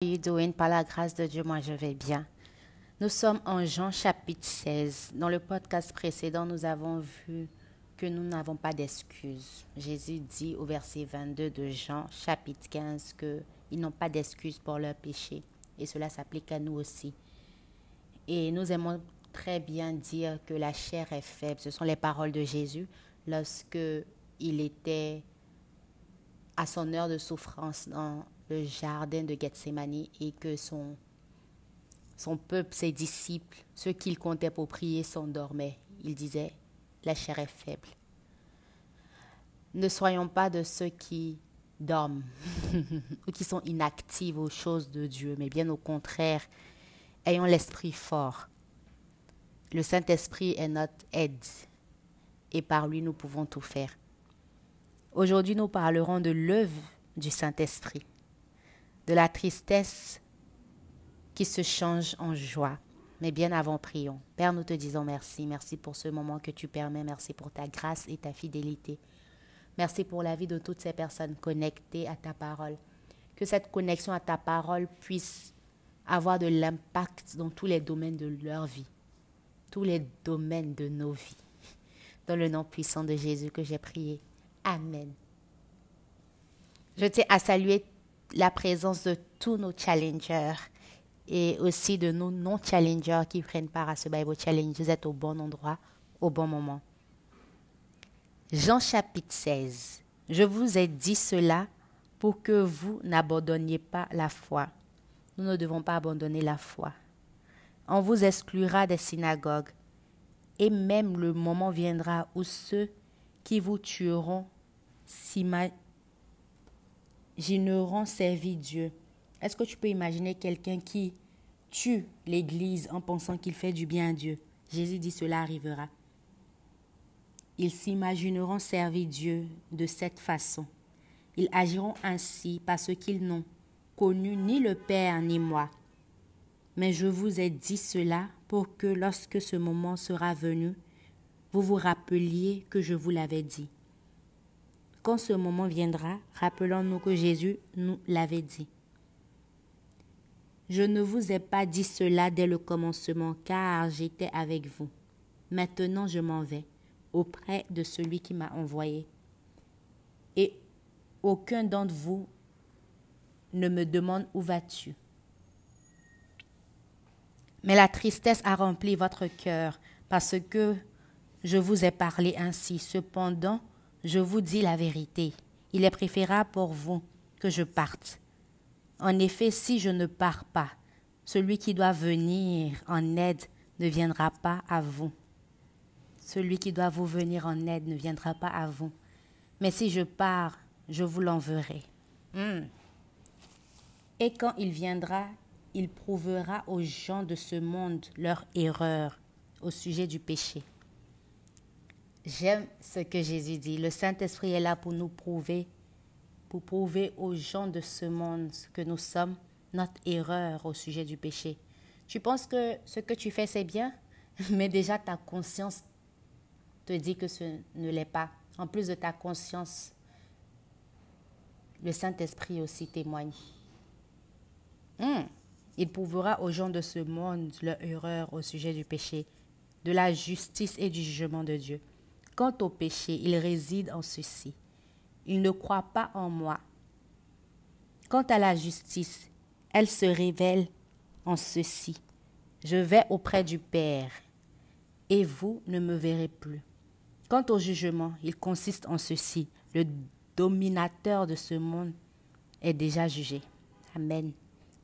you? Par la grâce de Dieu, moi je vais bien. Nous sommes en Jean chapitre 16. Dans le podcast précédent, nous avons vu que nous n'avons pas d'excuses. Jésus dit au verset 22 de Jean chapitre 15 qu'ils n'ont pas d'excuses pour leur péché. Et cela s'applique à nous aussi. Et nous aimons très bien dire que la chair est faible. Ce sont les paroles de Jésus lorsque il était à son heure de souffrance dans le jardin de Gethsemane et que son, son peuple, ses disciples, ceux qu'il comptait pour prier, s'endormaient. Il disait, la chair est faible. Ne soyons pas de ceux qui dorment ou qui sont inactifs aux choses de Dieu, mais bien au contraire, ayons l'esprit fort. Le Saint-Esprit est notre aide et par lui nous pouvons tout faire. Aujourd'hui, nous parlerons de l'œuvre du Saint-Esprit de la tristesse qui se change en joie. Mais bien avant, prions. Père, nous te disons merci. Merci pour ce moment que tu permets. Merci pour ta grâce et ta fidélité. Merci pour la vie de toutes ces personnes connectées à ta parole. Que cette connexion à ta parole puisse avoir de l'impact dans tous les domaines de leur vie, tous les domaines de nos vies. Dans le nom puissant de Jésus que j'ai prié. Amen. Je tiens à saluer la présence de tous nos challengers et aussi de nos non-challengers qui prennent part à ce Bible Challenge. Vous êtes au bon endroit, au bon moment. Jean chapitre 16. Je vous ai dit cela pour que vous n'abandonniez pas la foi. Nous ne devons pas abandonner la foi. On vous exclura des synagogues, et même le moment viendra où ceux qui vous tueront j'ignorant servi Dieu. Est-ce que tu peux imaginer quelqu'un qui tue l'Église en pensant qu'il fait du bien à Dieu? Jésus dit cela arrivera. Ils s'imagineront servir Dieu de cette façon. Ils agiront ainsi parce qu'ils n'ont connu ni le Père ni moi. Mais je vous ai dit cela pour que lorsque ce moment sera venu, vous vous rappeliez que je vous l'avais dit. Quand ce moment viendra, rappelons-nous que Jésus nous l'avait dit. Je ne vous ai pas dit cela dès le commencement, car j'étais avec vous. Maintenant je m'en vais auprès de celui qui m'a envoyé. Et aucun d'entre vous ne me demande où vas-tu. Mais la tristesse a rempli votre cœur parce que je vous ai parlé ainsi. Cependant, je vous dis la vérité, il est préférable pour vous que je parte. En effet, si je ne pars pas, celui qui doit venir en aide ne viendra pas à vous. Celui qui doit vous venir en aide ne viendra pas à vous. Mais si je pars, je vous l'enverrai. Hmm. Et quand il viendra, il prouvera aux gens de ce monde leur erreur au sujet du péché J'aime ce que Jésus dit. Le Saint-Esprit est là pour nous prouver, pour prouver aux gens de ce monde que nous sommes notre erreur au sujet du péché. Tu penses que ce que tu fais, c'est bien, mais déjà ta conscience te dit que ce ne l'est pas. En plus de ta conscience, le Saint-Esprit aussi témoigne. Hmm. Il prouvera aux gens de ce monde leur erreur au sujet du péché, de la justice et du jugement de Dieu. Quant au péché, il réside en ceci. Il ne croit pas en moi. Quant à la justice, elle se révèle en ceci. Je vais auprès du Père, et vous ne me verrez plus. Quant au jugement, il consiste en ceci. Le dominateur de ce monde est déjà jugé. Amen.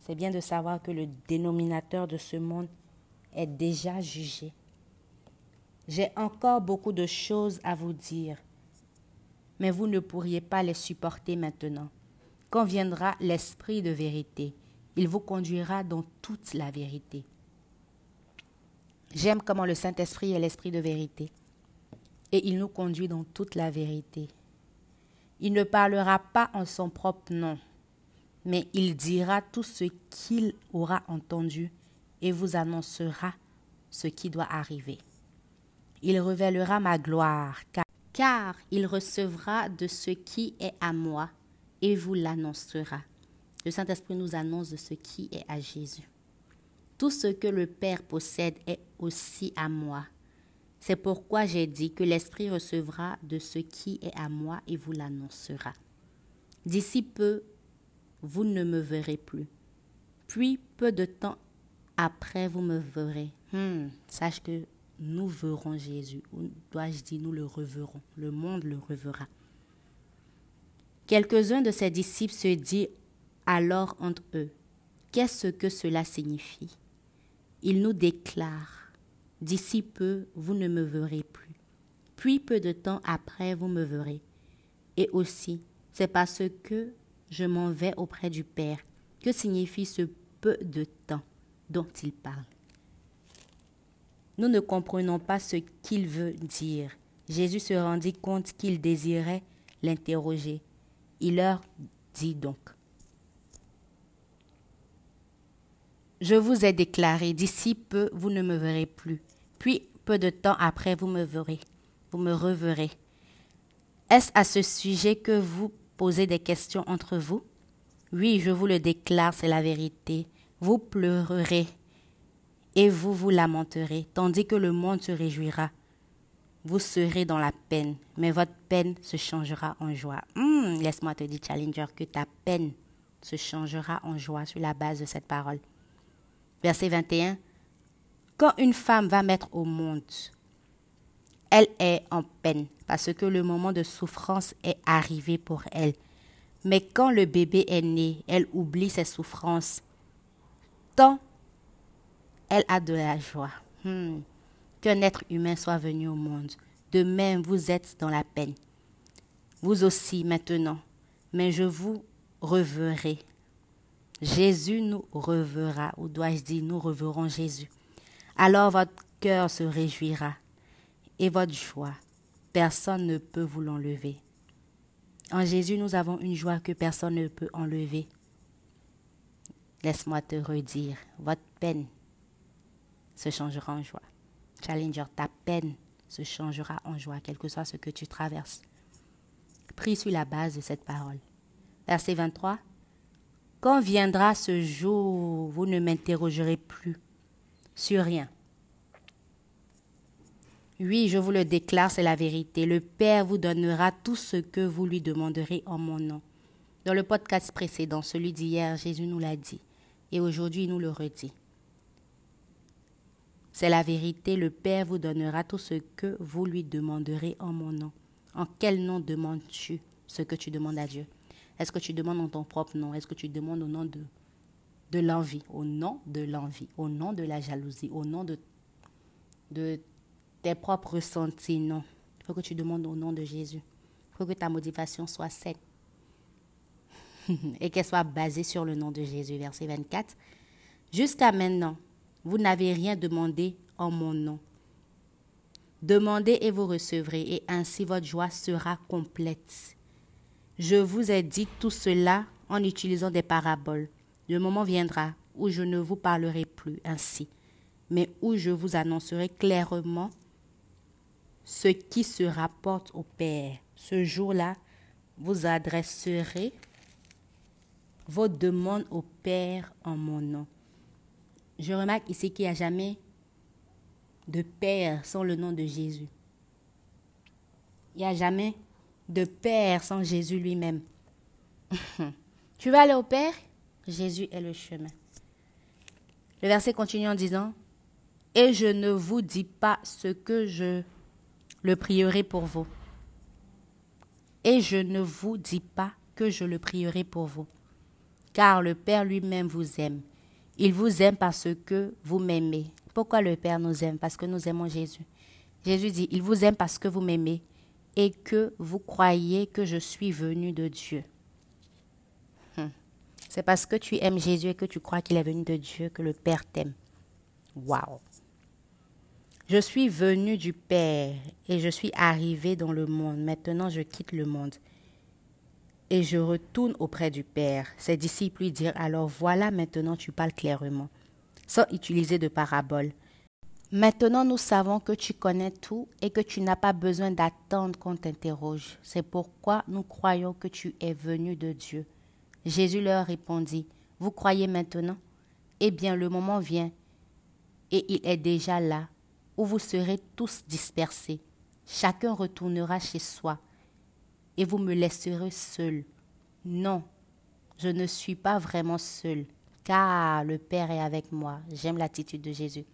C'est bien de savoir que le dénominateur de ce monde est déjà jugé. J'ai encore beaucoup de choses à vous dire, mais vous ne pourriez pas les supporter maintenant. Quand viendra l'Esprit de vérité, il vous conduira dans toute la vérité. J'aime comment le Saint-Esprit est l'Esprit de vérité, et il nous conduit dans toute la vérité. Il ne parlera pas en son propre nom, mais il dira tout ce qu'il aura entendu et vous annoncera ce qui doit arriver il révélera ma gloire, car, il recevra de ce qui est à moi et vous l'annoncera. Le Saint-Esprit nous annonce de ce qui est à Jésus. Tout ce que le Père possède est aussi à moi. C'est pourquoi j'ai dit que l'Esprit recevra de ce qui est à moi et vous l'annoncera. D'ici peu, vous ne me verrez plus. Puis, peu de temps après, vous me verrez. Hmm, sache que nous verrons Jésus. Ou dois-je dire, nous le reverrons. Le monde le reverra. Quelques-uns de ses disciples se disent alors entre eux, qu'est-ce que cela signifie? Il nous déclare, d'ici peu, vous ne me verrez plus. Puis peu de temps après, vous me verrez. Et aussi, c'est parce que je m'en vais auprès du Père. Que signifie ce peu de temps dont il parle? Nous ne comprenons pas ce qu'il veut dire. Jésus se rendit compte qu'il désirait l'interroger. Il leur dit donc, Je vous ai déclaré, d'ici peu, vous ne me verrez plus. Puis, peu de temps après, vous me verrez. Vous me reverrez. Est-ce à ce sujet que vous posez des questions entre vous? Oui, je vous le déclare, c'est la vérité. Vous pleurerez et vous vous lamenterez, tandis que le monde se réjouira. Vous serez dans la peine, mais votre peine se changera en joie. Hmm, laisse-moi te dire, Challenger, que ta peine se changera en joie sur la base de cette parole. Verset 21. Quand une femme va mettre au monde, elle est en peine parce que le moment de souffrance est arrivé pour elle. Mais quand le bébé est né, elle oublie ses souffrances. Tant elle a de la joie. Hmm. Qu'un être humain soit venu au monde. De même, vous êtes dans la peine. Vous aussi maintenant. Mais je vous reverrai Jésus nous reverra, ou dois-je dire, nous reverrons Jésus. Alors votre cœur se réjouira et votre joie, personne ne peut vous l'enlever. En Jésus, nous avons une joie que personne ne peut enlever. Laisse-moi te redire, votre peine se changera en joie. Challenger, ta peine se changera en joie, quel que soit ce que tu traverses. Prie sur la base de cette parole. Verset 23. Quand viendra ce jour, vous ne m'interrogerez plus sur rien? Oui, je vous le déclare, c'est la vérité. Le Père vous donnera tout ce que vous lui demanderez en mon nom. Dans le podcast précédent, celui d'hier, Jésus nous l'a dit. Et aujourd'hui, il nous le redit. C'est la vérité, le Père vous donnera tout ce que vous lui demanderez en mon nom. En quel nom demandes-tu ce que tu demandes à Dieu? Est-ce que tu demandes en ton propre nom? Est-ce que tu demandes au nom de, de l'envie? Au nom de l'envie, au nom de la jalousie, au nom de, de tes propres ressentis Non. Il faut que tu demandes au nom de Jésus. Il faut que ta motivation soit saine et qu'elle soit basée sur le nom de Jésus. Verset 24. Jusqu'à maintenant, vous n'avez rien demandé en mon nom. Demandez et vous recevrez, et ainsi votre joie sera complète. Je vous ai dit tout cela en utilisant des paraboles. Le moment viendra où je ne vous parlerai plus ainsi, mais où je vous annoncerai clairement ce qui se rapporte au Père. Ce jour-là, vous adresserez vos demandes au Père en mon nom. Je remarque ici qu'il n'y a jamais de Père sans le nom de Jésus. Il n'y a jamais de Père sans Jésus lui-même. tu vas aller au Père? Jésus est le chemin. Le verset continue en disant, Et je ne vous dis pas ce que je le prierai pour vous. Et je ne vous dis pas que je le prierai pour vous. Car le Père lui-même vous aime. Il vous aime parce que vous m'aimez. Pourquoi le Père nous aime? Parce que nous aimons Jésus. Jésus dit, il vous aime parce que vous m'aimez et que vous croyez que je suis venu de Dieu. Hmm. C'est parce que tu aimes Jésus et que tu crois qu'il est venu de Dieu que le Père t'aime. Waouh! Je suis venu du Père et je suis arrivé dans le monde. Maintenant, je quitte le monde et je retourne auprès du Père. Ses disciples lui dirent alors Voilà, maintenant tu parles clairement, sans utiliser de paraboles. Maintenant, nous savons que tu connais tout et que tu n'as pas besoin d'attendre qu'on t'interroge. C'est pourquoi nous croyons que tu es venu de Dieu. Jésus leur répondit, Vous croyez maintenant? Eh bien, le moment vient, et il est déjà là, où vous serez tous dispersés. Chacun retournera chez soi, et vous me laisserez seul. Non, je ne suis pas vraiment seul, car le Père est avec moi. J'aime l'attitude de Jésus.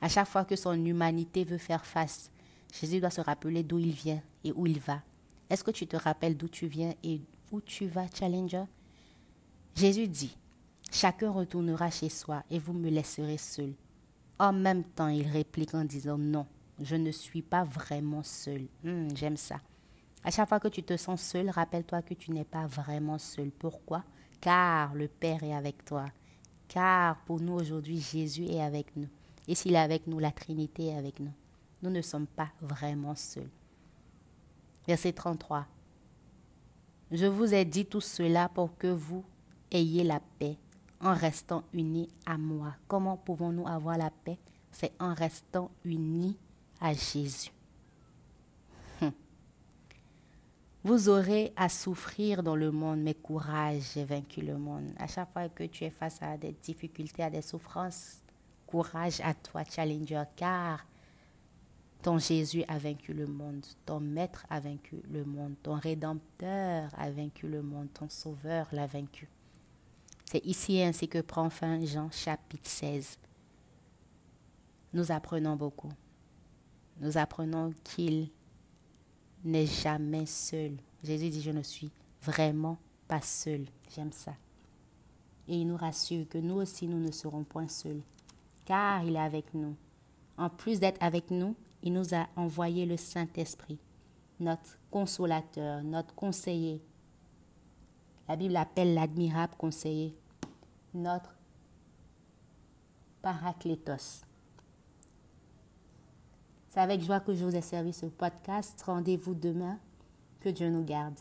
À chaque fois que son humanité veut faire face, Jésus doit se rappeler d'où il vient et où il va. Est-ce que tu te rappelles d'où tu viens et où tu vas, Challenger? Jésus dit, Chacun retournera chez soi et vous me laisserez seul. En même temps, il réplique en disant, Non, je ne suis pas vraiment seul. Hmm, j'aime ça. À chaque fois que tu te sens seul, rappelle-toi que tu n'es pas vraiment seul. Pourquoi? Car le Père est avec toi. Car pour nous aujourd'hui, Jésus est avec nous. Et s'il est avec nous, la Trinité est avec nous. Nous ne sommes pas vraiment seuls. Verset 33. Je vous ai dit tout cela pour que vous ayez la paix en restant unis à moi. Comment pouvons-nous avoir la paix? C'est en restant unis à Jésus. Hum. Vous aurez à souffrir dans le monde, mais courage, j'ai vaincu le monde. À chaque fois que tu es face à des difficultés, à des souffrances, courage à toi, Challenger, car ton Jésus a vaincu le monde, ton Maître a vaincu le monde, ton Rédempteur a vaincu le monde, ton Sauveur l'a vaincu. C'est ici ainsi que prend fin Jean chapitre 16. Nous apprenons beaucoup. Nous apprenons qu'il n'est jamais seul. Jésus dit, je ne suis vraiment pas seul. J'aime ça. Et il nous rassure que nous aussi, nous ne serons point seuls, car il est avec nous. En plus d'être avec nous, il nous a envoyé le Saint-Esprit, notre consolateur, notre conseiller. La Bible appelle l'admirable conseiller, notre paraclétos. C'est avec joie que je vous ai servi ce podcast. Rendez-vous demain. Que Dieu nous garde.